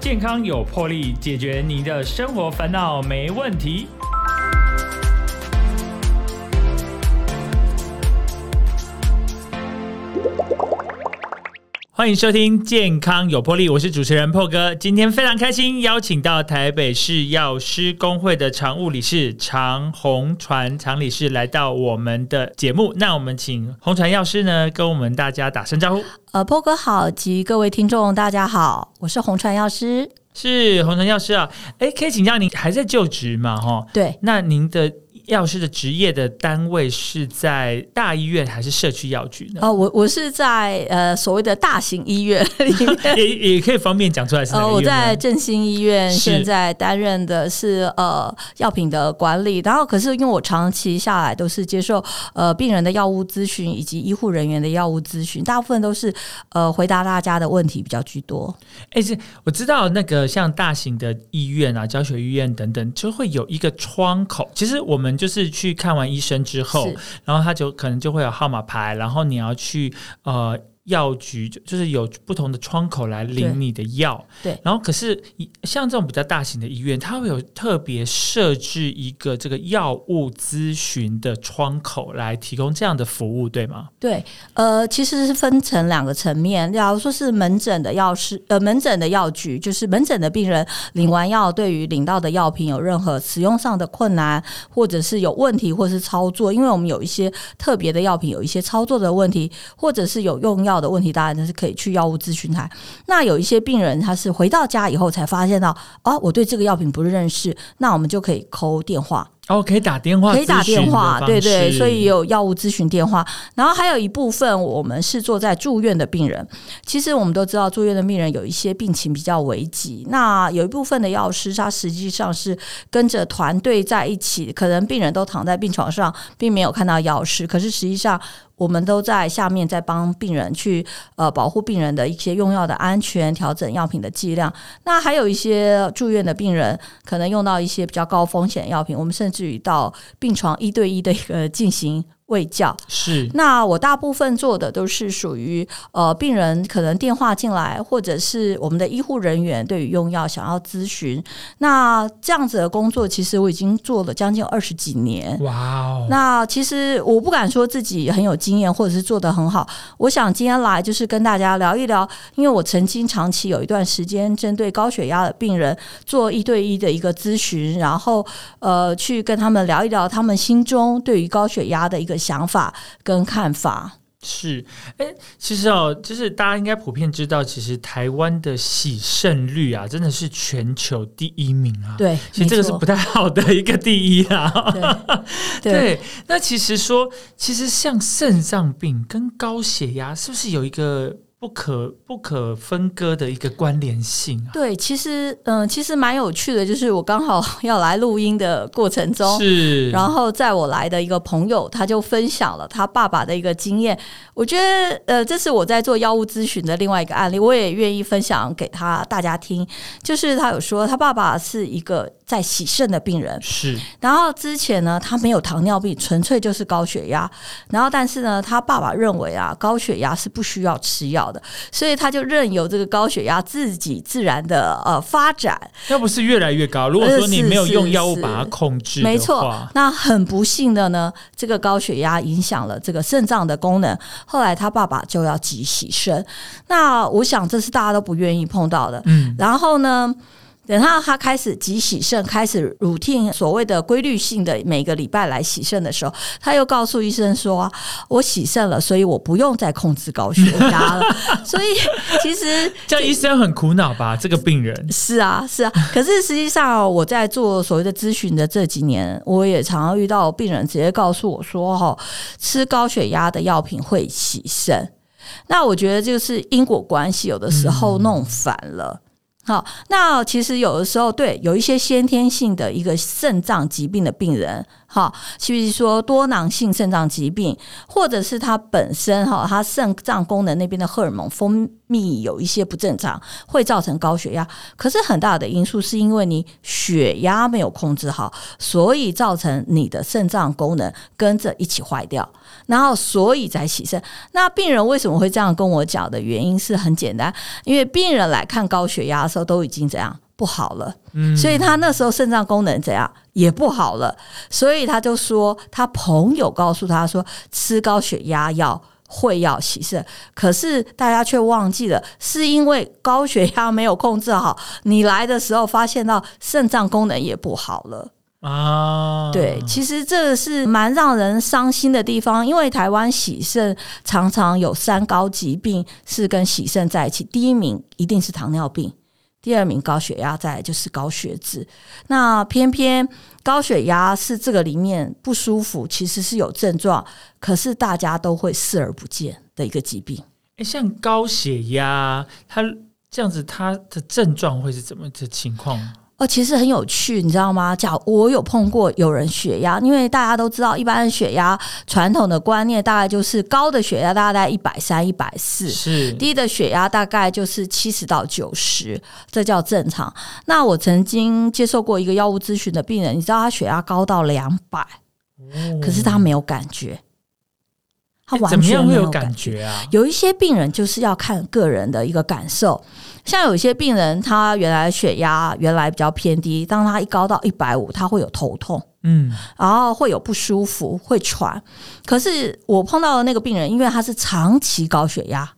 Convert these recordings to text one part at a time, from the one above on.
健康有魄力，解决你的生活烦恼没问题。欢迎收听《健康有魄力》，我是主持人破哥。今天非常开心，邀请到台北市药师工会的常务理事常红传常理事来到我们的节目。那我们请红传药师呢，跟我们大家打声招呼。呃，破哥好，及各位听众大家好，我是红传药师。是红传药师啊，哎，可以请教您还在就职吗？哈，对，那您的。药师的职业的单位是在大医院还是社区药局呢？哦，我我是在呃所谓的大型医院里面，也也可以方便讲出来是哪个我在振兴医院，现在担任的是呃药品的管理。然后，可是因为我长期下来都是接受呃病人的药物咨询以及医护人员的药物咨询，大部分都是呃回答大家的问题比较居多。哎，是我知道那个像大型的医院啊、教学医院等等，就会有一个窗口。其实我们就是去看完医生之后，然后他就可能就会有号码牌，然后你要去呃。药局就就是有不同的窗口来领你的药，对。然后可是像这种比较大型的医院，它会有特别设置一个这个药物咨询的窗口来提供这样的服务，对吗？对，呃，其实是分成两个层面。假如说是门诊的药师，呃，门诊的药局，就是门诊的病人领完药，对于领到的药品有任何使用上的困难，或者是有问题，或是操作，因为我们有一些特别的药品，有一些操作的问题，或者是有用药。的问题当然就是可以去药物咨询台。那有一些病人他是回到家以后才发现到，哦，我对这个药品不认识，那我们就可以扣电话。哦，可以打电话，可以打电话，对对，所以有药物咨询电话。然后还有一部分，我们是坐在住院的病人。其实我们都知道，住院的病人有一些病情比较危急。那有一部分的药师，他实际上是跟着团队在一起，可能病人都躺在病床上，并没有看到药师，可是实际上。我们都在下面在帮病人去呃保护病人的一些用药的安全，调整药品的剂量。那还有一些住院的病人可能用到一些比较高风险药品，我们甚至于到病床一对一的一个进行。卫教是，那我大部分做的都是属于呃病人可能电话进来，或者是我们的医护人员对于用药想要咨询，那这样子的工作其实我已经做了将近二十几年。哇哦！那其实我不敢说自己很有经验，或者是做得很好。我想今天来就是跟大家聊一聊，因为我曾经长期有一段时间针对高血压的病人做一对一的一个咨询，然后呃去跟他们聊一聊他们心中对于高血压的一个。想法跟看法是，哎，其实哦，就是大家应该普遍知道，其实台湾的喜肾率啊，真的是全球第一名啊。对，其实这个是不太好的一个第一啊。对，那其实说，其实像肾脏病跟高血压，是不是有一个？不可不可分割的一个关联性啊！对，其实嗯，其实蛮有趣的，就是我刚好 要来录音的过程中，是，然后在我来的一个朋友，他就分享了他爸爸的一个经验。我觉得呃，这是我在做药物咨询的另外一个案例，我也愿意分享给他大家听。就是他有说，他爸爸是一个在洗肾的病人，是，然后之前呢，他没有糖尿病，纯粹就是高血压，然后但是呢，他爸爸认为啊，高血压是不需要吃药的。所以他就任由这个高血压自己自然的呃发展，要不是越来越高。如果说你没有用药物把它控制，没错。那很不幸的呢，这个高血压影响了这个肾脏的功能。后来他爸爸就要急洗肾，那我想这是大家都不愿意碰到的。嗯，然后呢？等到他开始急洗肾，开始 routine 所谓的规律性的每个礼拜来洗肾的时候，他又告诉医生说：“我洗肾了，所以我不用再控制高血压了。” 所以其实 这医生很苦恼吧？这个病人是啊，是啊。可是实际上我在做所谓的咨询的这几年，我也常常遇到病人直接告诉我说：“哈，吃高血压的药品会洗肾。”那我觉得就是因果关系，有的时候弄反了。好，那其实有的时候，对有一些先天性的一个肾脏疾病的病人，哈，其实说多囊性肾脏疾病，或者是他本身哈，他肾脏功能那边的荷尔蒙分泌有一些不正常，会造成高血压。可是很大的因素是因为你血压没有控制好，所以造成你的肾脏功能跟着一起坏掉，然后所以才起肾。那病人为什么会这样跟我讲的原因是很简单，因为病人来看高血压的时候都已经怎样？不好了，嗯，所以他那时候肾脏功能怎样也不好了，所以他就说他朋友告诉他说吃高血压药会要洗肾，可是大家却忘记了，是因为高血压没有控制好，你来的时候发现到肾脏功能也不好了啊。对，其实这是蛮让人伤心的地方，因为台湾喜肾常常有三高疾病是跟喜肾在一起，第一名一定是糖尿病。第二名高血压，再来就是高血脂。那偏偏高血压是这个里面不舒服，其实是有症状，可是大家都会视而不见的一个疾病。诶，像高血压，它这样子，它的症状会是怎么的情况？哦，其实很有趣，你知道吗？假我有碰过有人血压，因为大家都知道，一般血压传统的观念大概就是高的血压大概一百三、一百四，是低的血压大概就是七十到九十，这叫正常。那我曾经接受过一个药物咨询的病人，你知道他血压高到两百，可是他没有感觉。他完全没有感觉啊！有一些病人就是要看个人的一个感受，像有些病人他原来血压原来比较偏低，当他一高到一百五，他会有头痛，嗯，然后会有不舒服，会喘。可是我碰到的那个病人，因为他是长期高血压。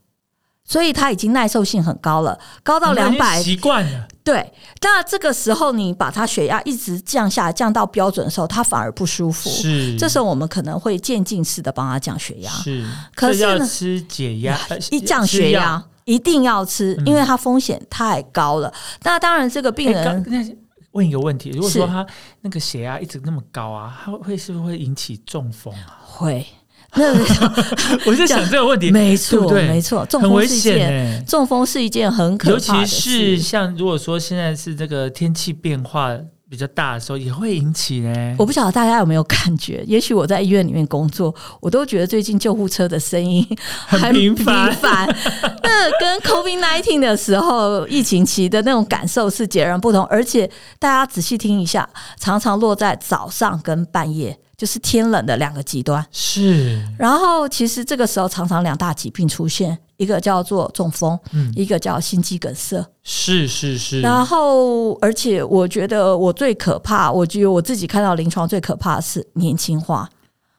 所以他已经耐受性很高了，高到两百，习惯了。对，那这个时候你把他血压一直降下来，降到标准的时候，他反而不舒服。是，这时候我们可能会渐进式的帮他降血压。是，可是要吃解压，一降血压一定要吃，因为它风险太高了。那当然，这个病人，那问一个问题：如果说他那个血压一直那么高啊，他会是不是会引起中风啊？会。那 我在想这个问题，没错，没错，中风是一件中风是一件很可怕的尤其是像如果说现在是这个天气变化比较大的时候，也会引起呢。我不晓得大家有没有感觉？也许我在医院里面工作，我都觉得最近救护车的声音很频繁。那跟 COVID nineteen 的时候疫情期的那种感受是截然不同，而且大家仔细听一下，常常落在早上跟半夜。就是天冷的两个极端是，然后其实这个时候常常两大疾病出现，一个叫做中风，嗯，一个叫心肌梗塞，是是是。然后，而且我觉得我最可怕，我觉得我自己看到临床最可怕的是年轻化。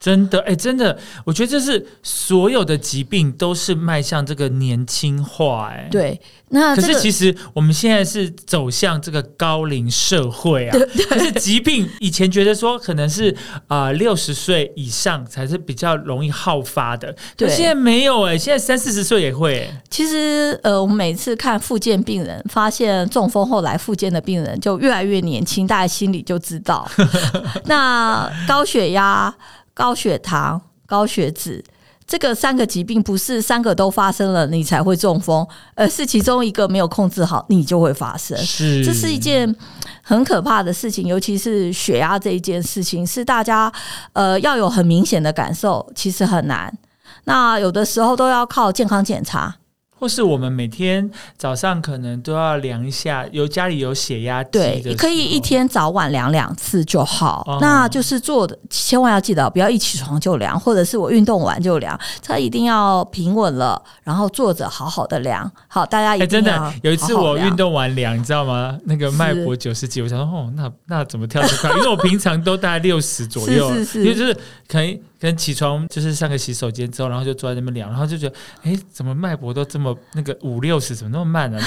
真的，哎，真的，我觉得这是所有的疾病都是迈向这个年轻化，哎，对。那可是其实我们现在是走向这个高龄社会啊，可是疾病以前觉得说可能是啊六十岁以上才是比较容易好发的，对，现在没有哎，现在三四十岁也会。其实呃，我们每次看复健病人，发现中风后来复健的病人就越来越年轻，大家心里就知道。那高血压。高血糖、高血脂，这个三个疾病不是三个都发生了你才会中风，而是其中一个没有控制好，你就会发生。是，这是一件很可怕的事情，尤其是血压这一件事情，是大家呃要有很明显的感受，其实很难。那有的时候都要靠健康检查。或是我们每天早上可能都要量一下，有家里有血压对，可以一天早晚量两次就好。那就是做的，千万要记得不要一起床就量，或者是我运动完就量，它一定要平稳了，然后坐着好好的量。好，大家一真的有一次我运动完量，你知道吗？那个脉搏九十几，我想说哦，那那怎么跳这快？因为我平常都大概六十左右，因为就是可能。跟起床就是上个洗手间之后，然后就坐在那边量，然后就觉得，哎，怎么脉搏都这么那个五六十，怎么那么慢呢？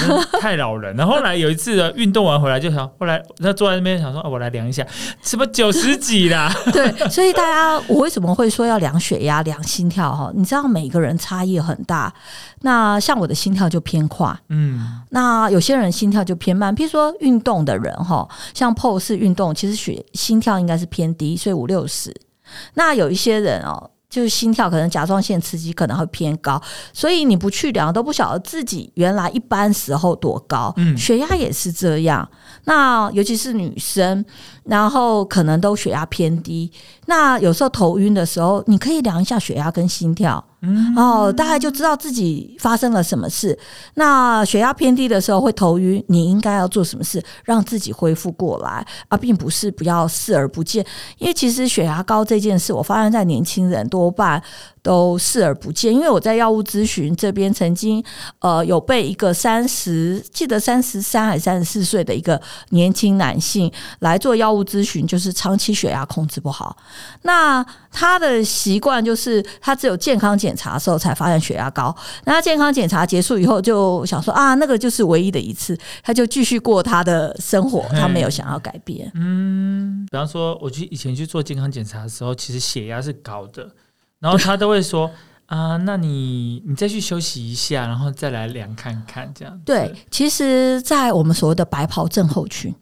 太老人。然后后来有一次运动完回来，就想后来那坐在那边想说，哦，我来量一下，什么九十几啦？对，所以大家我为什么会说要量血压、量心跳？哈，你知道每个人差异很大。那像我的心跳就偏快，嗯，那有些人心跳就偏慢。譬如说运动的人，哈，像 pose 运动，其实血心跳应该是偏低，所以五六十。那有一些人哦，就是心跳可能甲状腺刺激可能会偏高，所以你不去量都不晓得自己原来一般时候多高。嗯，血压也是这样。那尤其是女生，然后可能都血压偏低。那有时候头晕的时候，你可以量一下血压跟心跳。哦，大概就知道自己发生了什么事。那血压偏低的时候会头晕，你应该要做什么事让自己恢复过来，而并不是不要视而不见。因为其实血压高这件事，我发现在年轻人多半。都视而不见，因为我在药物咨询这边曾经，呃，有被一个三十，记得三十三还是三十四岁的一个年轻男性来做药物咨询，就是长期血压控制不好。那他的习惯就是他只有健康检查的时候才发现血压高，那健康检查结束以后就想说啊，那个就是唯一的一次，他就继续过他的生活，他没有想要改变。嗯，比方说我去以前去做健康检查的时候，其实血压是高的。然后他都会说啊，那你你再去休息一下，然后再来量看看，这样。对，其实，在我们所谓的白袍症候群，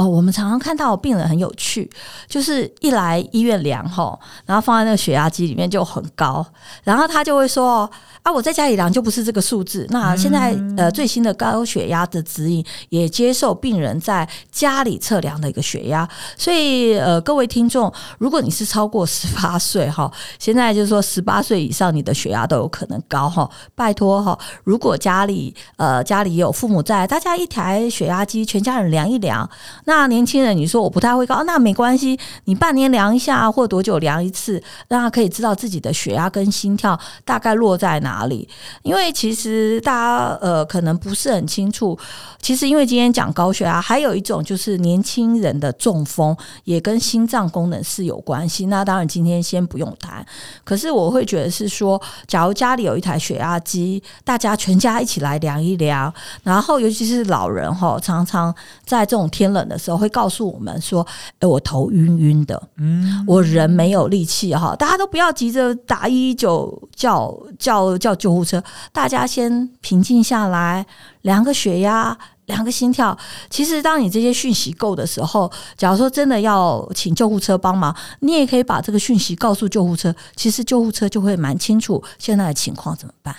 哦，我们常常看到病人很有趣，就是一来医院量吼，然后放在那个血压机里面就很高，然后他就会说。啊，我在家里量就不是这个数字。那现在呃最新的高血压的指引也接受病人在家里测量的一个血压。所以呃各位听众，如果你是超过十八岁哈，现在就是说十八岁以上你的血压都有可能高哈。拜托哈，如果家里呃家里有父母在，大家一台血压机，全家人量一量。那年轻人你说我不太会高，那没关系，你半年量一下或多久量一次，让他可以知道自己的血压跟心跳大概落在哪。里？因为其实大家呃可能不是很清楚，其实因为今天讲高血压，还有一种就是年轻人的中风也跟心脏功能是有关系。那当然今天先不用谈，可是我会觉得是说，假如家里有一台血压机，大家全家一起来量一量，然后尤其是老人哈，常常在这种天冷的时候会告诉我们说：“哎，我头晕晕的，嗯，我人没有力气哈。”大家都不要急着打一一九叫叫。叫救护车，大家先平静下来，量个血压，量个心跳。其实，当你这些讯息够的时候，假如说真的要请救护车帮忙，你也可以把这个讯息告诉救护车。其实，救护车就会蛮清楚现在的情况怎么办。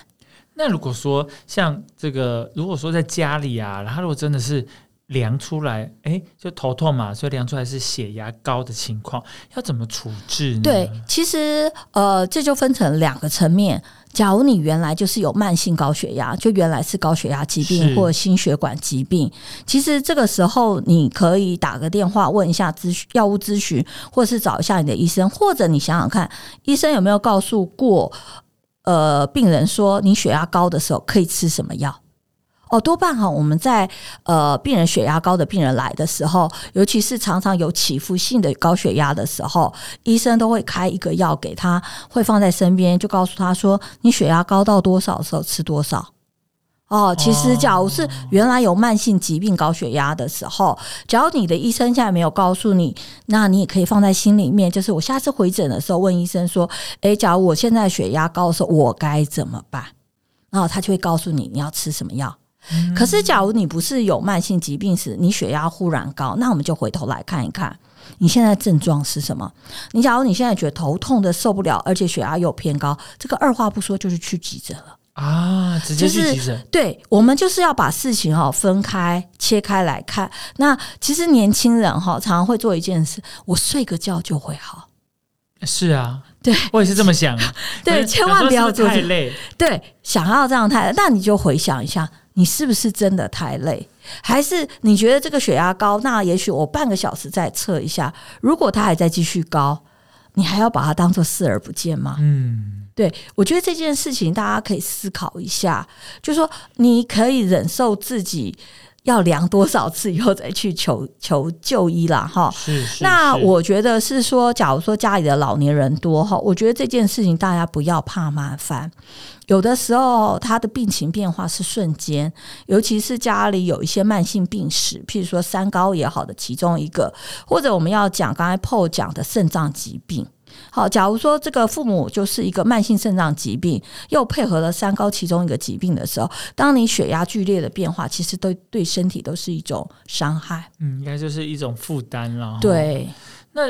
那如果说像这个，如果说在家里啊，然后如果真的是。量出来，哎，就头痛嘛，所以量出来是血压高的情况，要怎么处置呢？对，其实呃，这就分成两个层面。假如你原来就是有慢性高血压，就原来是高血压疾病或心血管疾病，其实这个时候你可以打个电话问一下咨询药物咨询，或是找一下你的医生，或者你想想看，医生有没有告诉过呃病人说你血压高的时候可以吃什么药？哦，多半哈，我们在呃病人血压高的病人来的时候，尤其是常常有起伏性的高血压的时候，医生都会开一个药给他，会放在身边，就告诉他说：“你血压高到多少的时候吃多少。”哦，其实假如是原来有慢性疾病高血压的时候，假如你的医生现在没有告诉你，那你也可以放在心里面，就是我下次回诊的时候问医生说：“诶，假如我现在血压高的时候，我该怎么办？”然后他就会告诉你你要吃什么药。可是，假如你不是有慢性疾病时，你血压忽然高，那我们就回头来看一看，你现在症状是什么？你假如你现在觉得头痛的受不了，而且血压又偏高，这个二话不说就是去急诊了啊！直接去急诊。对，我们就是要把事情哈分开切开来看。那其实年轻人哈常常会做一件事，我睡个觉就会好。是啊，对我也是这么想。对，千万不要做太累。对，想要这样太，那你就回想一下。你是不是真的太累？还是你觉得这个血压高？那也许我半个小时再测一下。如果它还在继续高，你还要把它当做视而不见吗？嗯，对，我觉得这件事情大家可以思考一下。就说你可以忍受自己要量多少次以后再去求 求就医啦，哈。是是。那我觉得是说，假如说家里的老年人多哈，我觉得这件事情大家不要怕麻烦。有的时候，他的病情变化是瞬间，尤其是家里有一些慢性病史，譬如说三高也好的其中一个，或者我们要讲刚才 Paul 讲的肾脏疾病。好，假如说这个父母就是一个慢性肾脏疾病，又配合了三高其中一个疾病的时候，当你血压剧烈的变化，其实对对身体都是一种伤害。嗯，应该就是一种负担了。对，那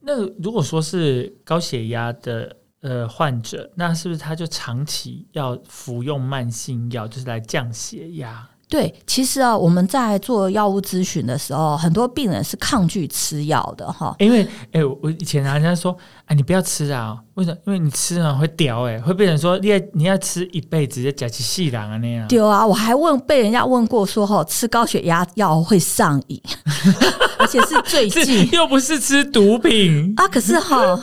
那如果说是高血压的。呃患者，那是不是他就长期要服用慢性药，就是来降血压？对，其实啊，我们在做药物咨询的时候，很多病人是抗拒吃药的哈。因为，哎，我以前人家说，哎，你不要吃啊，为什么？因为你吃了会屌，哎，会被人说你要你要吃一辈子，就假起细囊啊那样。对啊，我还问被人家问过说，哈，吃高血压药会上瘾，而且是最近 又不是吃毒品啊，可是哈。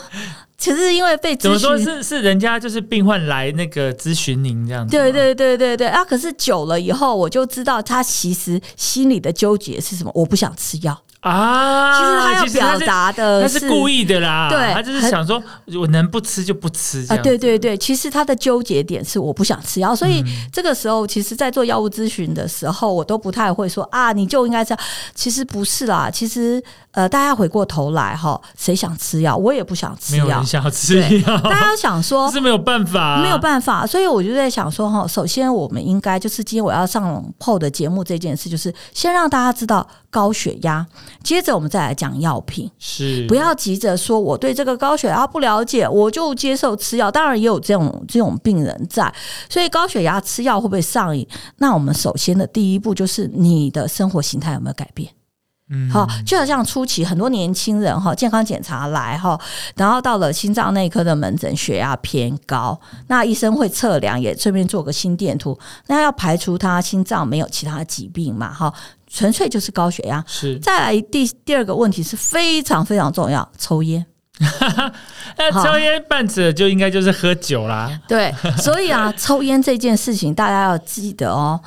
其实因为被怎么说是是人家就是病患来那个咨询您这样子，对对对对对啊！可是久了以后，我就知道他其实心里的纠结是什么。我不想吃药。啊，其实他要表达的，他是故意的啦。对，他就是想说，我能不吃就不吃。啊，对对对，其实他的纠结点是我不想吃药，所以这个时候，其实，在做药物咨询的时候，我都不太会说啊，你就应该这样。其实不是啦，其实呃，大家回过头来哈，谁想吃药？我也不想吃药，想吃药。大家想说，是没有办法，没有办法。所以我就在想说哈，首先我们应该就是今天我要上后的节目这件事，就是先让大家知道高血压。接着我们再来讲药品，是不要急着说我对这个高血压不了解，我就接受吃药。当然也有这种这种病人在，所以高血压吃药会不会上瘾？那我们首先的第一步就是你的生活形态有没有改变？嗯，好，就好像初期很多年轻人哈，健康检查来哈，然后到了心脏内科的门诊，血压偏高，那医生会测量，也顺便做个心电图，那要排除他心脏没有其他疾病嘛？哈。纯粹就是高血压。是，再来第第二个问题是非常非常重要，抽烟。那抽烟伴着就应该就是喝酒啦。对，所以啊，抽烟这件事情大家要记得哦。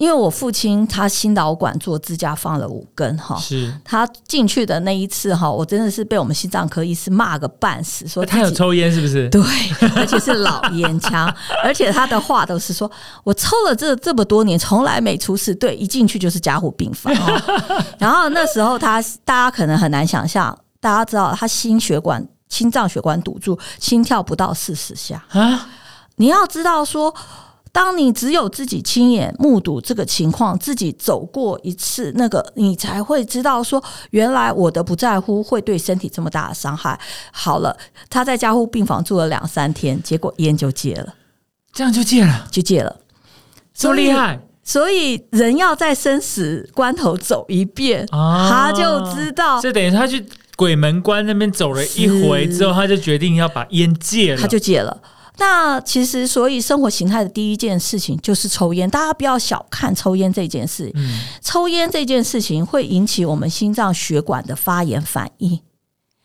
因为我父亲他心导管做支架放了五根哈，是他进去的那一次哈，我真的是被我们心脏科医师骂个半死，说他有抽烟是不是？对，而且是老烟枪，而且他的话都是说我抽了这这么多年，从来没出事。对，一进去就是加护病房。然后那时候他大家可能很难想象，大家知道他心血管、心脏血管堵住，心跳不到四十下啊！你要知道说。当你只有自己亲眼目睹这个情况，自己走过一次，那个你才会知道说，原来我的不在乎会对身体这么大的伤害。好了，他在加护病房住了两三天，结果烟就戒了，这样就戒了，就戒了，这么厉害。所以人要在生死关头走一遍，他就知道，这等于他去鬼门关那边走了一回之后，他就决定要把烟戒了，他就戒了。那其实，所以生活形态的第一件事情就是抽烟。大家不要小看抽烟这件事。嗯，抽烟这件事情会引起我们心脏血管的发炎反应。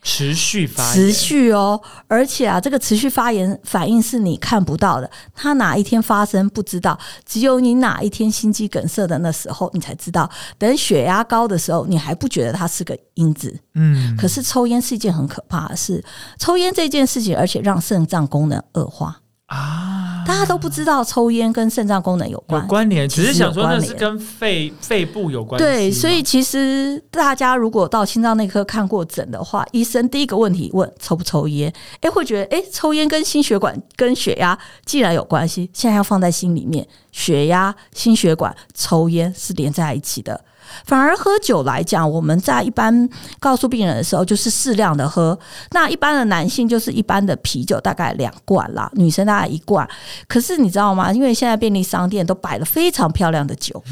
持续发持续哦，而且啊，这个持续发炎反应是你看不到的，它哪一天发生不知道，只有你哪一天心肌梗塞的那时候，你才知道。等血压高的时候，你还不觉得它是个因子。嗯，可是抽烟是一件很可怕的事，抽烟这件事情，而且让肾脏功能恶化。啊，大家都不知道抽烟跟肾脏功能有关有关联，只是想说那是跟肺肺部有关。对，所以其实大家如果到心脏内科看过诊的话，医生第一个问题问抽不抽烟，哎，会觉得哎，抽烟跟心血管跟血压既然有关系，现在要放在心里面，血压、心血管、抽烟是连在一起的。反而喝酒来讲，我们在一般告诉病人的时候，就是适量的喝。那一般的男性就是一般的啤酒，大概两罐啦，女生大概一罐。可是你知道吗？因为现在便利商店都摆了非常漂亮的酒，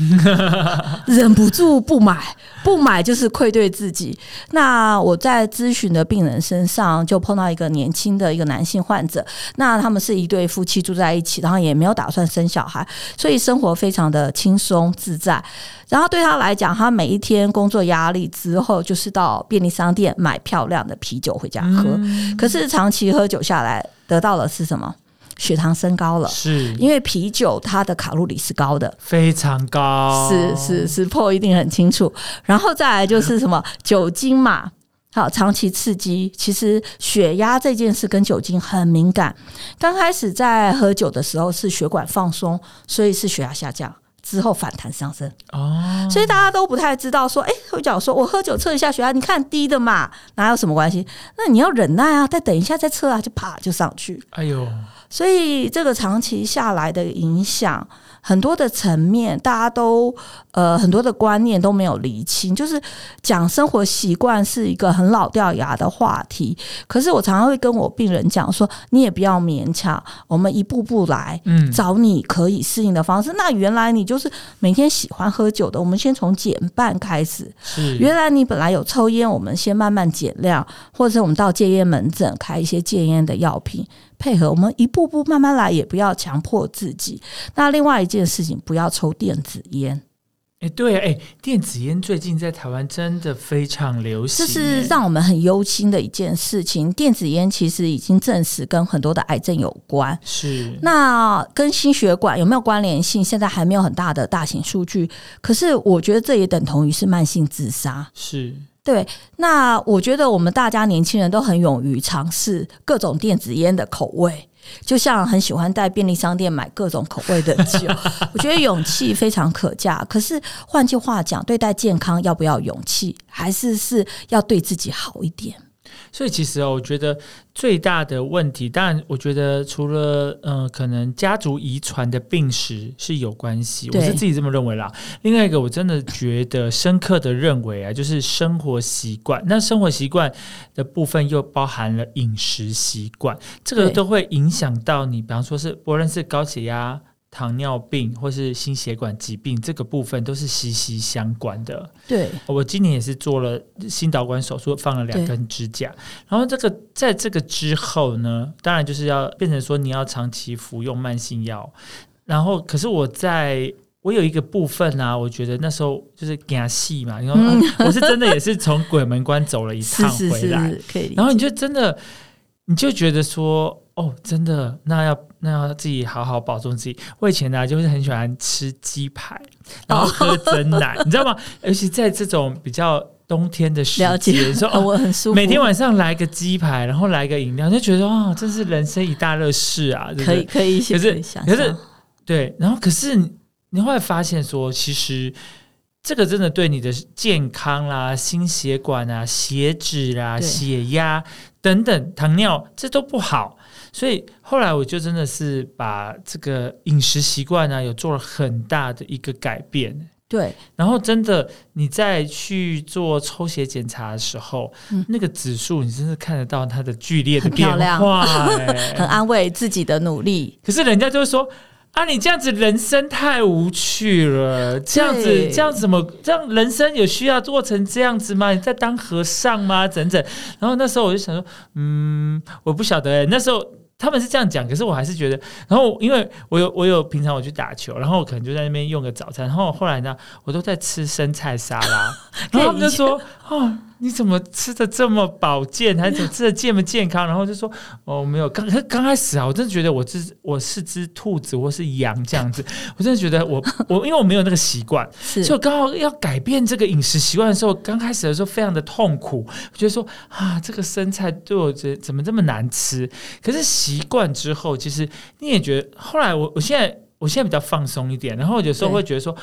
忍不住不买，不买就是愧对自己。那我在咨询的病人身上就碰到一个年轻的一个男性患者，那他们是一对夫妻住在一起，然后也没有打算生小孩，所以生活非常的轻松自在。然后对他来讲，他每一天工作压力之后，就是到便利商店买漂亮的啤酒回家喝。可是长期喝酒下来，得到的是什么？血糖升高了。是因为啤酒它的卡路里是高的，非常高。是是是，破一定很清楚。然后再来就是什么 酒精嘛，好，长期刺激，其实血压这件事跟酒精很敏感。刚开始在喝酒的时候是血管放松，所以是血压下降。之后反弹上升哦，所以大家都不太知道说，哎，会讲说我喝酒测一下血压，你看低的嘛，哪有什么关系？那你要忍耐啊，再等一下再测啊，就啪就上去。哎呦，所以这个长期下来的影响。很多的层面，大家都呃很多的观念都没有理清，就是讲生活习惯是一个很老掉牙的话题。可是我常常会跟我病人讲说，你也不要勉强，我们一步步来，嗯，找你可以适应的方式。那原来你就是每天喜欢喝酒的，我们先从减半开始。是，原来你本来有抽烟，我们先慢慢减量，或者我们到戒烟门诊开一些戒烟的药品。配合我们一步步慢慢来，也不要强迫自己。那另外一件事情，不要抽电子烟。哎，对，哎，电子烟最近在台湾真的非常流行，这是让我们很忧心的一件事情。电子烟其实已经证实跟很多的癌症有关，是那跟心血管有没有关联性？现在还没有很大的大型数据。可是我觉得这也等同于是慢性自杀。是。对，那我觉得我们大家年轻人都很勇于尝试各种电子烟的口味，就像很喜欢在便利商店买各种口味的酒。我觉得勇气非常可嘉。可是换句话讲，对待健康要不要勇气，还是是要对自己好一点？所以其实哦，我觉得最大的问题，当然，我觉得除了嗯，可能家族遗传的病史是有关系，我是自己这么认为啦。另外一个，我真的觉得深刻的认为啊，就是生活习惯。那生活习惯的部分又包含了饮食习惯，这个都会影响到你，比方说是不论是高血压。糖尿病或是心血管疾病这个部分都是息息相关的。对，我今年也是做了心导管手术，放了两根支架。然后这个在这个之后呢，当然就是要变成说你要长期服用慢性药。然后，可是我在我有一个部分呢，我觉得那时候就是给戏嘛，因为我是真的也是从鬼门关走了一趟回来。然后你就真的你就觉得说。哦，真的，那要那要自己好好保重自己。我以前呢，就是很喜欢吃鸡排，然后喝真奶，你知道吗？尤其在这种比较冬天的时节，说哦，我很舒服。每天晚上来个鸡排，然后来个饮料，就觉得哇，真是人生一大乐事啊！可以可以，可是可是对，然后可是你会发现说，其实这个真的对你的健康啦、心血管啊、血脂啦、血压等等、糖尿这都不好。所以后来我就真的是把这个饮食习惯呢，有做了很大的一个改变。对，然后真的你在去做抽血检查的时候，那个指数你真的看得到它的剧烈的变化，很 安慰自己的努力。可是人家就会说啊，你这样子人生太无趣了，这样子这样怎么这样人生有需要做成这样子吗？你在当和尚吗？整整。然后那时候我就想说，嗯，我不晓得，那时候。他们是这样讲，可是我还是觉得，然后因为我有我有平常我去打球，然后我可能就在那边用个早餐，然后后来呢，我都在吃生菜沙拉，然后他们就说 哦。你怎么吃的这么保健，还怎么吃的这么健康？然后就说哦，没有，刚刚开始啊，我真的觉得我是我是只兔子或是羊这样子，我真的觉得我我因为我没有那个习惯，所以我刚好要改变这个饮食习惯的时候，刚开始的时候非常的痛苦，我觉得说啊，这个生菜对我这怎么这么难吃？可是习惯之后，其实你也觉得，后来我我现在我现在比较放松一点，然后有时候会觉得说，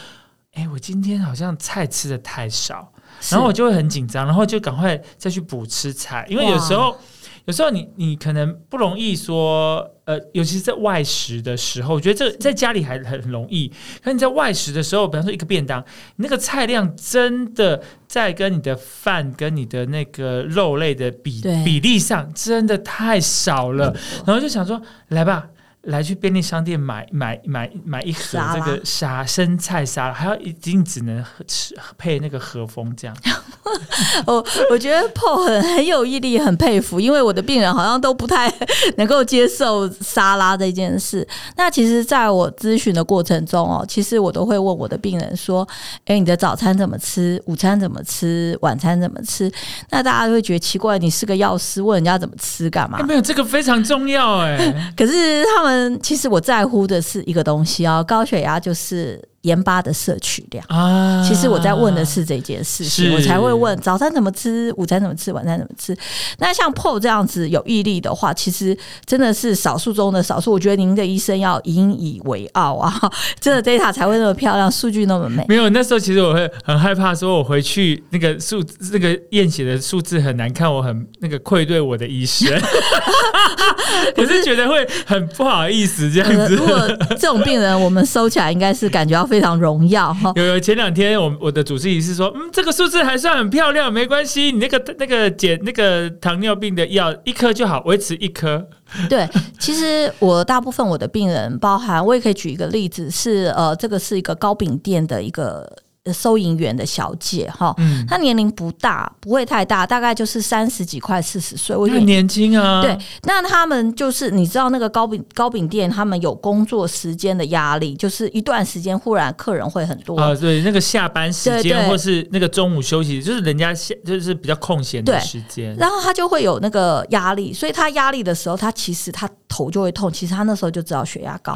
哎，我今天好像菜吃的太少。然后我就会很紧张，然后就赶快再去补吃菜，因为有时候，有时候你你可能不容易说，呃，尤其是在外食的时候，我觉得这在家里还很容易。可你在外食的时候，比方说一个便当，那个菜量真的在跟你的饭跟你的那个肉类的比比例上，真的太少了。然后就想说，来吧。来去便利商店买买买买一盒这个沙生菜沙拉，还要一定只能吃配那个和风这样。我我觉得 Paul 很很有毅力，很佩服，因为我的病人好像都不太能够接受沙拉这件事。那其实，在我咨询的过程中哦，其实我都会问我的病人说：“哎，你的早餐怎么吃？午餐怎么吃？晚餐怎么吃？”那大家都会觉得奇怪，你是个药师，问人家怎么吃干嘛？没有，这个非常重要哎。可是他们。其实我在乎的是一个东西哦，高血压就是盐巴的摄取量啊。其实我在问的是这件事情，我才会问早餐怎么吃，午餐怎么吃，晚餐怎么吃。那像 PO 这样子有毅力的话，其实真的是少数中的少数。我觉得您的医生要引以为傲啊，真的 data 才会那么漂亮，数据那么美。没有，那时候其实我会很害怕，说我回去那个数那个验血的数字很难看，我很那个愧对我的医生。我是觉得会很不好意思这样子。如果这种病人，我们收起来应该是感觉到非常荣耀哈。有有，前两天我我的主治医师说，嗯，这个数字还算很漂亮，没关系，你那个那个减那个糖尿病的药一颗就好，维持一颗。对，其实我大部分我的病人，包含我也可以举一个例子，是呃，这个是一个糕饼店的一个。收银员的小姐哈，她年龄不大，不会太大，大概就是三十几块四十岁，我很年轻啊。对，那他们就是你知道那个糕饼糕饼店，他们有工作时间的压力，就是一段时间忽然客人会很多啊。对，那个下班时间或是那个中午休息，就是人家下就是比较空闲的时间，然后他就会有那个压力，所以他压力的时候，他其实他头就会痛，其实他那时候就知道血压高，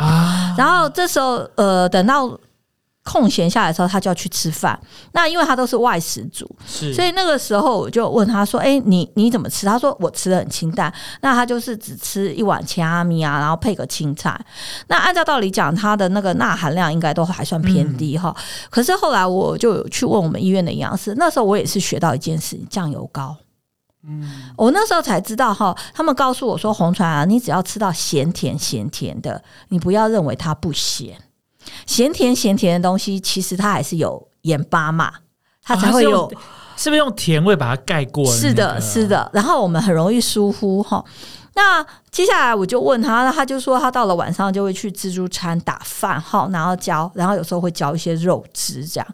然后这时候呃等到。空闲下来的时候，他就要去吃饭。那因为他都是外食族，所以那个时候我就问他说：“哎，你你怎么吃？”他说：“我吃的很清淡。”那他就是只吃一碗切阿米啊，然后配个青菜。那按照道理讲，他的那个钠含量应该都还算偏低哈。可是后来我就有去问我们医院的营养师，那时候我也是学到一件事：酱油膏。嗯，我那时候才知道哈，他们告诉我说：“红船啊，你只要吃到咸甜咸甜的，你不要认为它不咸。”咸甜咸甜的东西，其实它还是有盐巴嘛，它才会有，是不是用甜味把它盖过？是的，是的。然后我们很容易疏忽哈。那接下来我就问他，那他就说他到了晚上就会去自助餐打饭哈，然后浇，然后有时候会浇一些肉汁这样。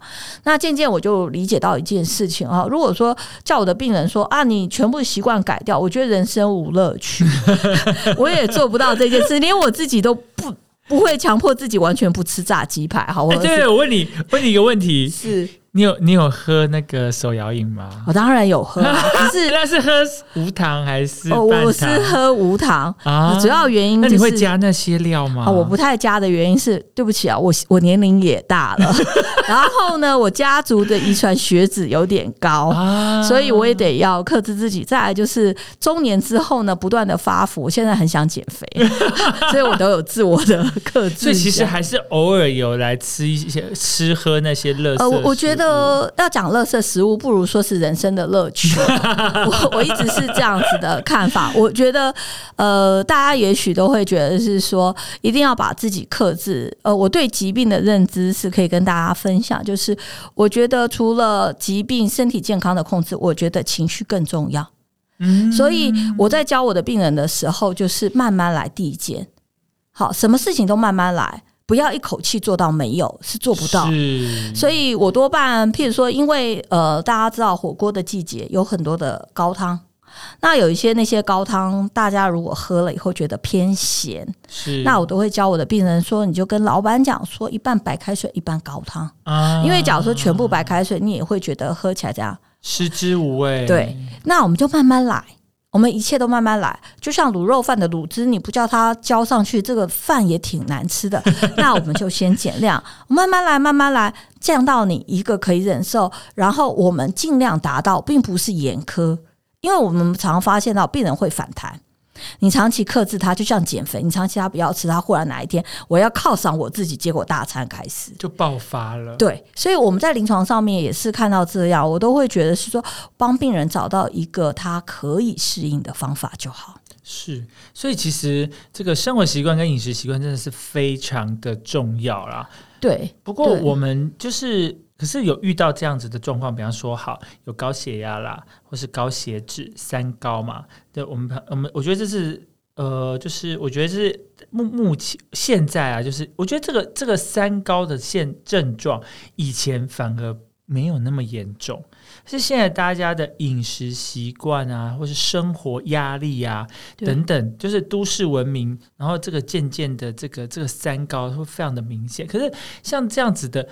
那渐渐我就理解到一件事情哈，如果说叫我的病人说啊，你全部习惯改掉，我觉得人生无乐趣，我也做不到这件事，连我自己都不。不会强迫自己完全不吃炸鸡排，好？对，我问你，问你一个问题，是。你有你有喝那个手摇饮吗？我当然有喝，可是那是喝无糖还是？哦，我是喝无糖啊。主要原因，那你会加那些料吗？我不太加的原因是，对不起啊，我我年龄也大了，然后呢，我家族的遗传血脂有点高，所以我也得要克制自己。再来就是中年之后呢，不断的发福，我现在很想减肥，所以我都有自我的克制。所以其实还是偶尔有来吃一些吃喝那些乐。呃，我觉得。呃，要讲乐色食物，不如说是人生的乐趣。我我一直是这样子的看法。我觉得，呃，大家也许都会觉得是说，一定要把自己克制。呃，我对疾病的认知是可以跟大家分享，就是我觉得除了疾病、身体健康的控制，我觉得情绪更重要。嗯，所以我在教我的病人的时候，就是慢慢来递减。好，什么事情都慢慢来。不要一口气做到没有是做不到，所以我多半譬如说，因为呃，大家知道火锅的季节有很多的高汤，那有一些那些高汤，大家如果喝了以后觉得偏咸，是。那我都会教我的病人说，你就跟老板讲说，一半白开水，一半高汤。啊，因为假如说全部白开水，你也会觉得喝起来这样食之无味。对，那我们就慢慢来。我们一切都慢慢来，就像卤肉饭的卤汁，你不叫它浇上去，这个饭也挺难吃的。那我们就先减量，慢慢来，慢慢来，降到你一个可以忍受。然后我们尽量达到，并不是严苛，因为我们常发现到病人会反弹。你长期克制它，就像减肥，你长期它不要吃，它忽然哪一天我要犒赏我自己，结果大餐开始就爆发了。对，所以我们在临床上面也是看到这样，我都会觉得是说帮病人找到一个他可以适应的方法就好。是，所以其实这个生活习惯跟饮食习惯真的是非常的重要啦。对，不过我们就是。可是有遇到这样子的状况，比方说，好有高血压啦，或是高血脂，三高嘛。对，我们我们我觉得这是呃，就是我觉得是目目前现在啊，就是我觉得这个这个三高的现症状，以前反而没有那么严重，是现在大家的饮食习惯啊，或是生活压力啊等等，就是都市文明，然后这个渐渐的这个这个三高会非常的明显。可是像这样子的。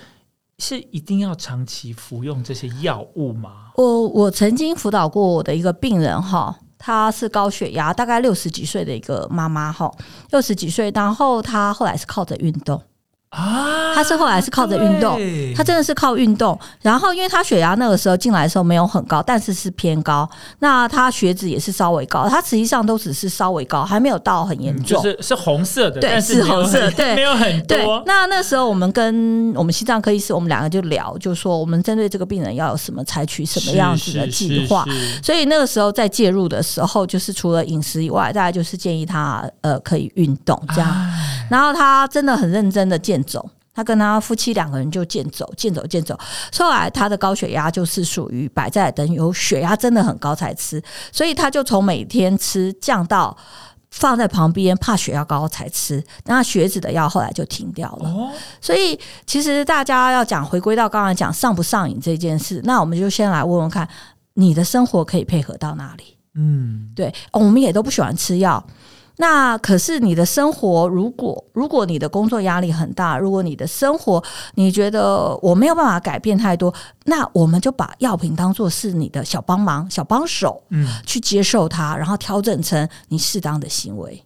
是一定要长期服用这些药物吗？我我曾经辅导过我的一个病人哈，她是高血压，大概六十几岁的一个妈妈哈，六十几岁，然后她后来是靠着运动，啊，他是后来是靠着运动，他真的是靠运动。然后，因为他血压那个时候进来的时候没有很高，但是是偏高。那他血脂也是稍微高，他实际上都只是稍微高，还没有到很严重。就是是红色的，对，是红色，对，没有很多。那那时候我们跟我们心脏科医师，我们两个就聊，就说我们针对这个病人要有什么采取什么样子的计划。所以那个时候在介入的时候，就是除了饮食以外，大家就是建议他呃可以运动这样。然后他真的很认真的健。走，他跟他夫妻两个人就健走，健走，健走。后来他的高血压就是属于摆在等有血压真的很高才吃，所以他就从每天吃降到放在旁边，怕血压高才吃。那血脂的药后来就停掉了。所以其实大家要讲回归到刚才讲上不上瘾这件事，那我们就先来问问看，你的生活可以配合到哪里？嗯，对，我们也都不喜欢吃药。那可是你的生活，如果如果你的工作压力很大，如果你的生活你觉得我没有办法改变太多，那我们就把药品当做是你的小帮忙、小帮手，嗯，去接受它，然后调整成你适当的行为。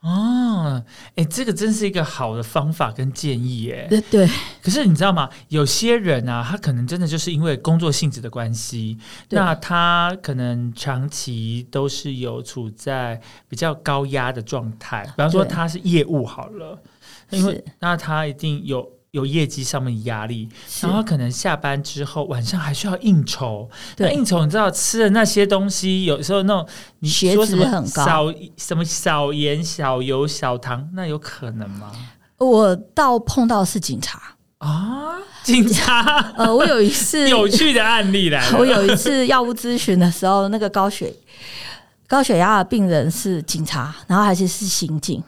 哦，哎，这个真是一个好的方法跟建议，哎，对对。可是你知道吗？有些人啊，他可能真的就是因为工作性质的关系，那他可能长期都是有处在比较高压的状态。比方说他是业务好了，因为那他一定有。有业绩上面压力，然后可能下班之后晚上还需要应酬。对，应酬你知道吃的那些东西，有时候那种你说什么少什么少盐、少油、少糖，那有可能吗？我倒碰到是警察啊，警察。呃，我有一次 有趣的案例来，我有一次药物咨询的时候，那个高血高血压的病人是警察，然后还是是刑警。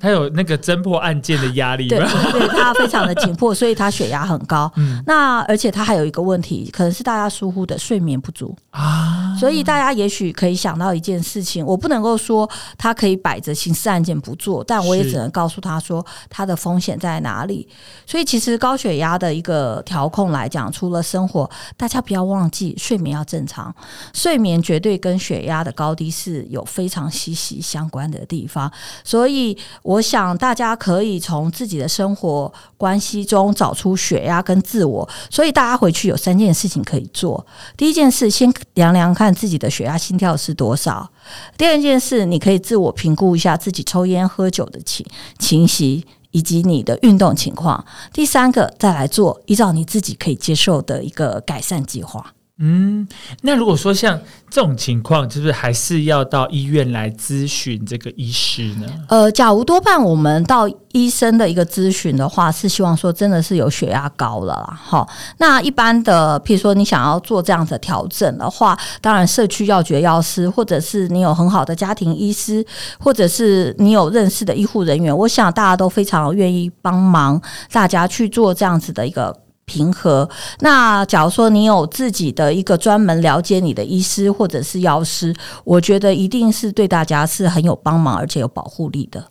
他有那个侦破案件的压力，对，对他非常的紧迫，所以他血压很高。嗯，那而且他还有一个问题，可能是大家疏忽的睡眠不足啊。所以大家也许可以想到一件事情，我不能够说他可以摆着刑事案件不做，但我也只能告诉他说他的风险在哪里。所以其实高血压的一个调控来讲，除了生活，大家不要忘记睡眠要正常，睡眠绝对跟血压的高低是有非常息息相关的地方。所以。我想大家可以从自己的生活关系中找出血压跟自我，所以大家回去有三件事情可以做。第一件事，先量量看自己的血压、心跳是多少；第二件事，你可以自我评估一下自己抽烟、喝酒的情情形以及你的运动情况；第三个，再来做依照你自己可以接受的一个改善计划。嗯，那如果说像这种情况，是就是还是要到医院来咨询这个医师呢？呃，假如多半我们到医生的一个咨询的话，是希望说真的是有血压高了啦。好，那一般的，譬如说你想要做这样的调整的话，当然社区药局药师，或者是你有很好的家庭医师，或者是你有认识的医护人员，我想大家都非常愿意帮忙大家去做这样子的一个。平和。那假如说你有自己的一个专门了解你的医师或者是药师，我觉得一定是对大家是很有帮忙而且有保护力的。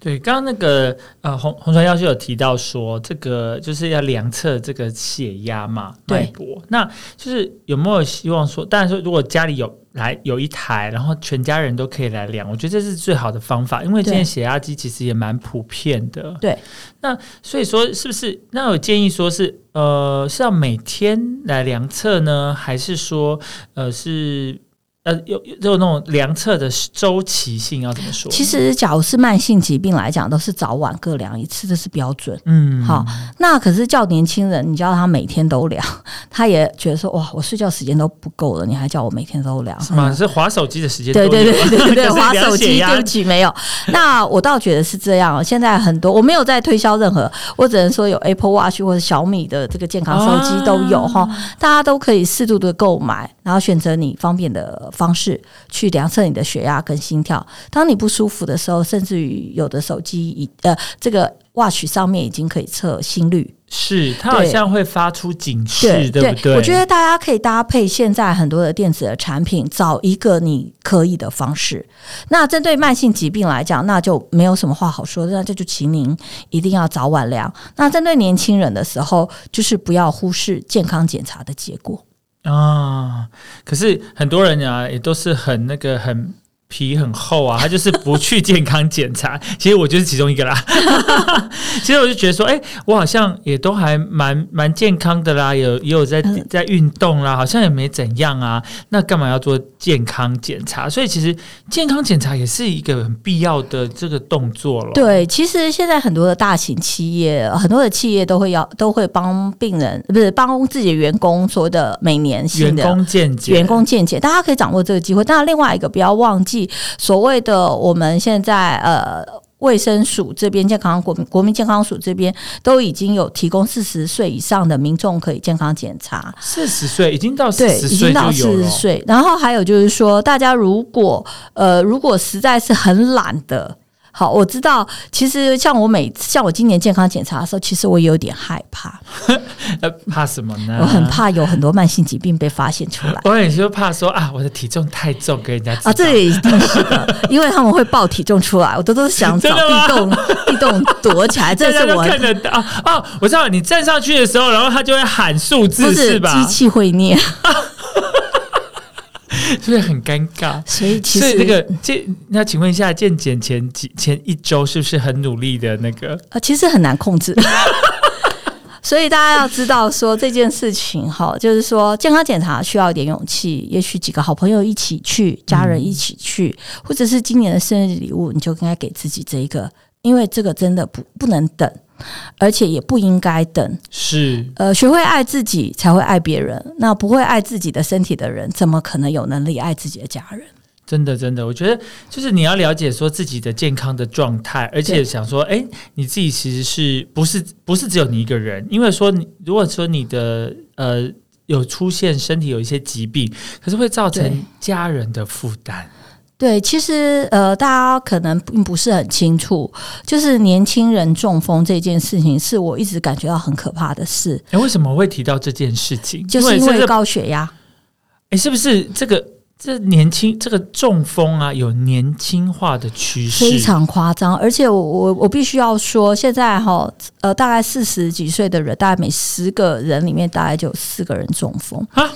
对，刚刚那个呃红红传药师有提到说，这个就是要量测这个血压嘛，脉搏。那就是有没有希望说，当然说如果家里有来有一台，然后全家人都可以来量，我觉得这是最好的方法，因为现在血压机其实也蛮普遍的。对，那所以说是不是？那我建议说是呃是要每天来量测呢，还是说呃是？呃，有有那种量测的周期性要怎么说？其实，假如是慢性疾病来讲，都是早晚各量一次，这是标准。嗯，好。那可是叫年轻人，你叫他每天都量，他也觉得说，哇，我睡觉时间都不够了，你还叫我每天都量？是吗？是划手机的时间？对对对对对，划手机对不起没有。那我倒觉得是这样。现在很多我没有在推销任何，我只能说有 Apple Watch 或者小米的这个健康手机都有哈，大家都可以适度的购买，然后选择你方便的。方式去量测你的血压跟心跳。当你不舒服的时候，甚至于有的手机已呃，这个 watch 上面已经可以测心率，是它好像会发出警示，对不对？我觉得大家可以搭配现在很多的电子的产品，找一个你可以的方式。那针对慢性疾病来讲，那就没有什么话好说，那这就请您一定要早晚量。那针对年轻人的时候，就是不要忽视健康检查的结果。啊，可是很多人啊，也都是很那个很皮很厚啊，他就是不去健康检查。其实我就是其中一个啦。其实我就觉得说，哎，我好像也都还蛮蛮健康的啦，有也有在在运动啦，好像也没怎样啊。那干嘛要做健康检查？所以其实健康检查也是一个很必要的这个动作了。对，其实现在很多的大型企业，很多的企业都会要都会帮病人，不是帮自己的员工说的每年员工健检，员工健检，大家可以掌握这个机会。当然，另外一个不要忘记。所谓的我们现在呃，卫生署这边健康国民国民健康署这边都已经有提供四十岁以上的民众可以健康检查。四十岁已经到四十岁，已经到四十岁。然后还有就是说，大家如果呃，如果实在是很懒的。好，我知道。其实像我每像我今年健康检查的时候，其实我有点害怕。怕什么呢？我很怕有很多慢性疾病被发现出来。我也是怕说啊，我的体重太重，给人家啊，这也一定是的，因为他们会报体重出来，我都都想 找地洞 地洞躲起来。这是我看得到啊，我知道你站上去的时候，然后他就会喊数字，是吧？机器会念。是不是很尴尬？所以其实那个健，那请问一下，健检前几前一周是不是很努力的那个？呃，其实很难控制。所以大家要知道，说这件事情哈，就是说健康检查需要一点勇气，也许几个好朋友一起去，家人一起去，或者是今年的生日礼物，你就应该给自己这一个，因为这个真的不不能等。而且也不应该等，是呃，学会爱自己才会爱别人。那不会爱自己的身体的人，怎么可能有能力爱自己的家人？真的，真的，我觉得就是你要了解说自己的健康的状态，而且想说，哎，你自己其实是不是不是只有你一个人？因为说，你如果说你的呃有出现身体有一些疾病，可是会造成家人的负担。对，其实呃，大家可能并不是很清楚，就是年轻人中风这件事情，是我一直感觉到很可怕的事。哎，为什么会提到这件事情？就是因为高血压。哎，是不是这个这年轻这个中风啊，有年轻化的趋势？非常夸张，而且我我我必须要说，现在哈呃，大概四十几岁的人，大概每十个人里面大概就有四个人中风啊。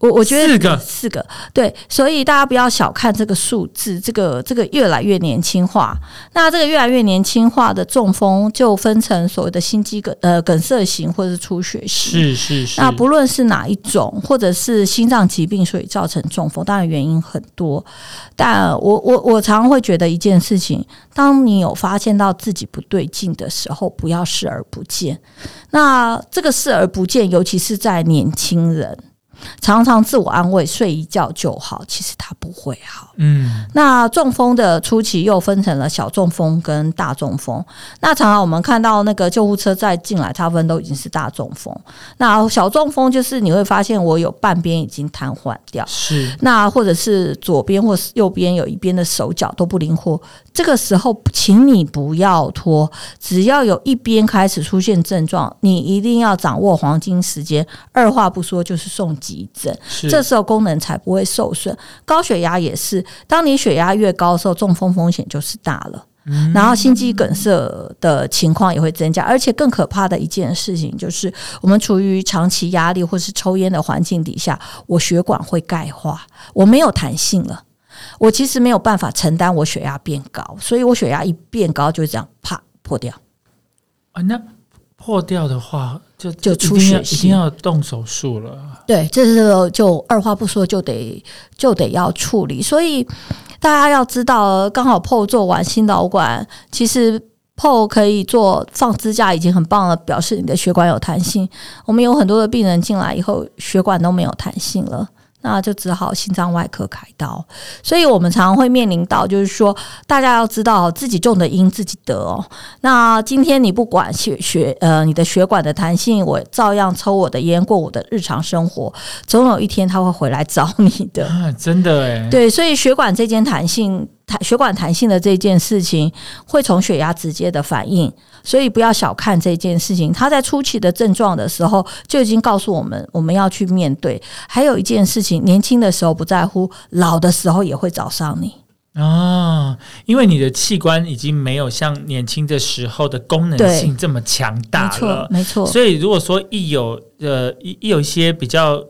我我觉得四个四个对，所以大家不要小看这个数字，这个这个越来越年轻化。那这个越来越年轻化的中风，就分成所谓的心肌梗呃梗塞型或者是出血型。是是是。那不论是哪一种，或者是心脏疾病所以造成中风，当然原因很多。但我我我常常会觉得一件事情：当你有发现到自己不对劲的时候，不要视而不见。那这个视而不见，尤其是在年轻人。常常自我安慰，睡一觉就好，其实它不会好。嗯，那中风的初期又分成了小中风跟大中风。那常常我们看到那个救护车再进来，大部分都已经是大中风。那小中风就是你会发现我有半边已经瘫痪掉，是那或者是左边或是右边有一边的手脚都不灵活。这个时候，请你不要拖，只要有一边开始出现症状，你一定要掌握黄金时间，二话不说就是送急诊，这时候功能才不会受损。高血压也是，当你血压越高的时候，中风风险就是大了，然后心肌梗塞的情况也会增加。而且更可怕的一件事情就是，我们处于长期压力或是抽烟的环境底下，我血管会钙化，我没有弹性了。我其实没有办法承担我血压变高，所以我血压一变高就这样啪破掉。啊，那破掉的话就就出血，一定要动手术了。对，这是就二话不说就得就得要处理。所以大家要知道，刚好破做完心导管，其实破可以做放支架已经很棒了，表示你的血管有弹性。我们有很多的病人进来以后，血管都没有弹性了。那就只好心脏外科开刀，所以我们常常会面临到，就是说，大家要知道自己种的因自己得哦。那今天你不管血血呃你的血管的弹性，我照样抽我的烟过我的日常生活，总有一天他会回来找你的。真的哎，对，所以血管这间弹性。弹血管弹性的这件事情会从血压直接的反应，所以不要小看这件事情。它在初期的症状的时候就已经告诉我们，我们要去面对。还有一件事情，年轻的时候不在乎，老的时候也会找上你啊，因为你的器官已经没有像年轻的时候的功能性这么强大了，没错，所以如果说一有呃一一有一些比较。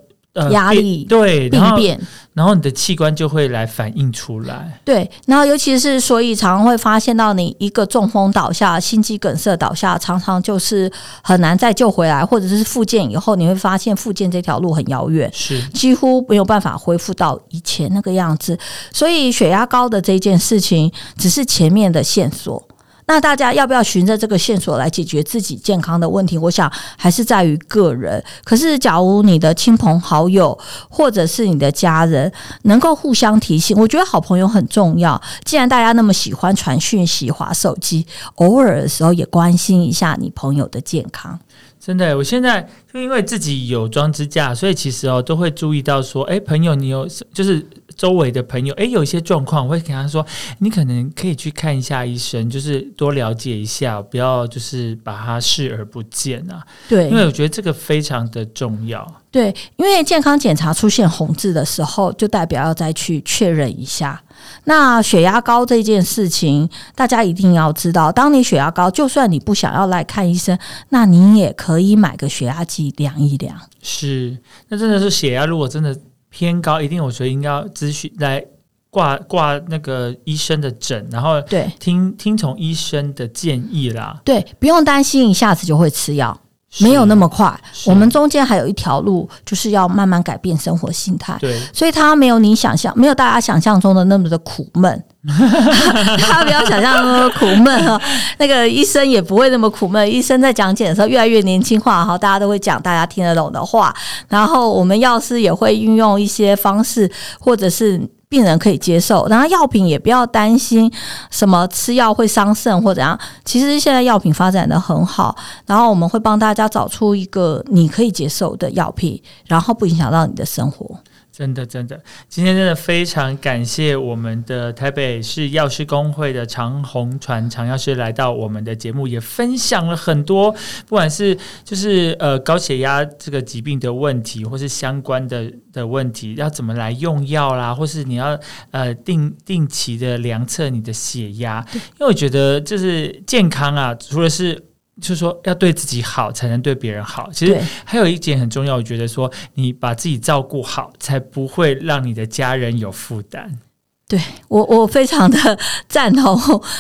压力对病变。然后你的器官就会来反映出来。对，然后尤其是所以常常会发现到你一个中风倒下、心肌梗塞倒下，常常就是很难再救回来，或者是复健以后，你会发现复健这条路很遥远，是几乎没有办法恢复到以前那个样子。所以血压高的这件事情，只是前面的线索。那大家要不要循着这个线索来解决自己健康的问题？我想还是在于个人。可是，假如你的亲朋好友或者是你的家人能够互相提醒，我觉得好朋友很重要。既然大家那么喜欢传讯息、划手机，偶尔的时候也关心一下你朋友的健康。真的，我现在就因为自己有装支架，所以其实哦都会注意到说，哎，朋友，你有就是。周围的朋友，哎，有一些状况，我会跟他说，你可能可以去看一下医生，就是多了解一下，不要就是把它视而不见啊。对，因为我觉得这个非常的重要。对，因为健康检查出现红字的时候，就代表要再去确认一下。那血压高这件事情，大家一定要知道，当你血压高，就算你不想要来看医生，那你也可以买个血压计量一量。是，那真的是血压，如果真的。偏高，一定我觉得应该要咨询来挂挂那个医生的诊，然后对听听从医生的建议啦。对，不用担心一下子就会吃药，没有那么快。我们中间还有一条路，就是要慢慢改变生活心态。对，所以他没有你想象，没有大家想象中的那么的苦闷。他不要想象那么苦闷哦，那个医生也不会那么苦闷。医生在讲解的时候越来越年轻化哈，大家都会讲大家听得懂的话。然后我们药师也会运用一些方式，或者是病人可以接受。然后药品也不要担心什么吃药会伤肾或怎样。其实现在药品发展的很好，然后我们会帮大家找出一个你可以接受的药品，然后不影响到你的生活。真的，真的，今天真的非常感谢我们的台北市药师工会的常红传常药师来到我们的节目，也分享了很多，不管是就是呃高血压这个疾病的问题，或是相关的的问题，要怎么来用药啦，或是你要呃定定期的量测你的血压，因为我觉得就是健康啊，除了是。就是说，要对自己好，才能对别人好。其实还有一点很重要，我觉得说，你把自己照顾好，才不会让你的家人有负担。对我，我非常的赞同，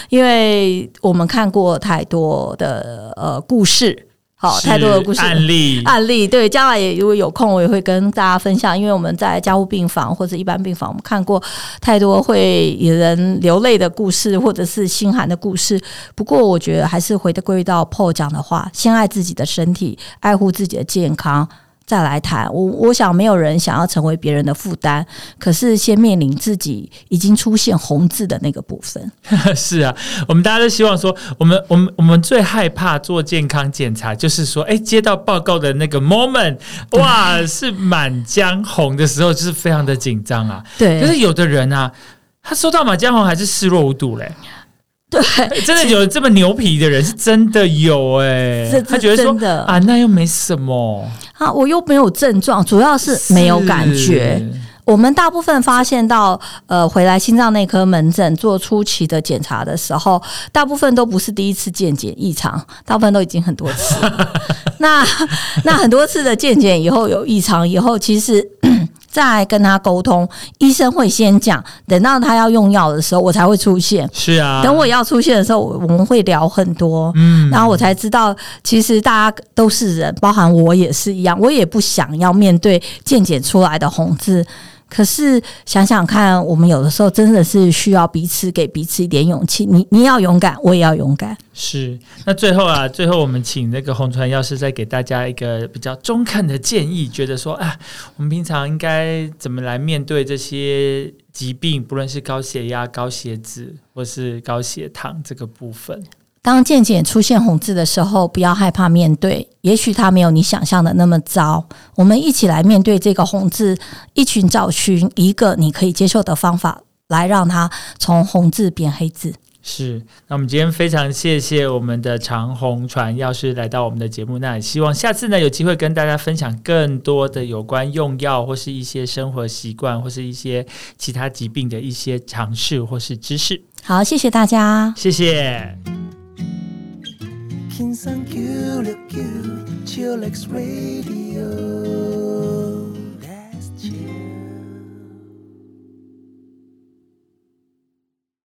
因为我们看过太多的呃故事。好，太多的故事案例案例，对，将来也如果有空，我也会跟大家分享。因为我们在加护病房或者一般病房，我们看过太多会引人流泪的故事，或者是心寒的故事。不过，我觉得还是回归到 Paul 讲的话：，先爱自己的身体，爱护自己的健康。再来谈，我我想没有人想要成为别人的负担，可是先面临自己已经出现红字的那个部分。是啊，我们大家都希望说，我们我们我们最害怕做健康检查，就是说，哎，接到报告的那个 moment，哇，是满江红的时候，就是非常的紧张啊。对，可是有的人啊，他收到满江红还是视若无睹嘞。对，真的有这么牛皮的人，是真的有哎。他觉得说啊，那又没什么啊，我又没有症状，主要是没有感觉。我们大部分发现到呃，回来心脏内科门诊做初期的检查的时候，大部分都不是第一次健检异常，大部分都已经很多次。那那很多次的健检以后有异常以后，其实。再跟他沟通，医生会先讲，等到他要用药的时候，我才会出现。是啊，等我要出现的时候，我们会聊很多，嗯，然后我才知道，其实大家都是人，包含我也是一样，我也不想要面对渐渐出来的红字。可是想想看，我们有的时候真的是需要彼此给彼此一点勇气。你你要勇敢，我也要勇敢。是。那最后啊，最后我们请那个红传药师再给大家一个比较中肯的建议，觉得说，啊，我们平常应该怎么来面对这些疾病，不论是高血压、高血脂或是高血糖这个部分。当渐渐出现红字的时候，不要害怕面对，也许它没有你想象的那么糟。我们一起来面对这个红字，一群找寻一个你可以接受的方法，来让它从红字变黑字。是，那我们今天非常谢谢我们的长虹传药师来到我们的节目，那也希望下次呢有机会跟大家分享更多的有关用药或是一些生活习惯或是一些其他疾病的一些尝试或是知识。好，谢谢大家，谢谢。Kinsan Q, Q, Chillax Radio.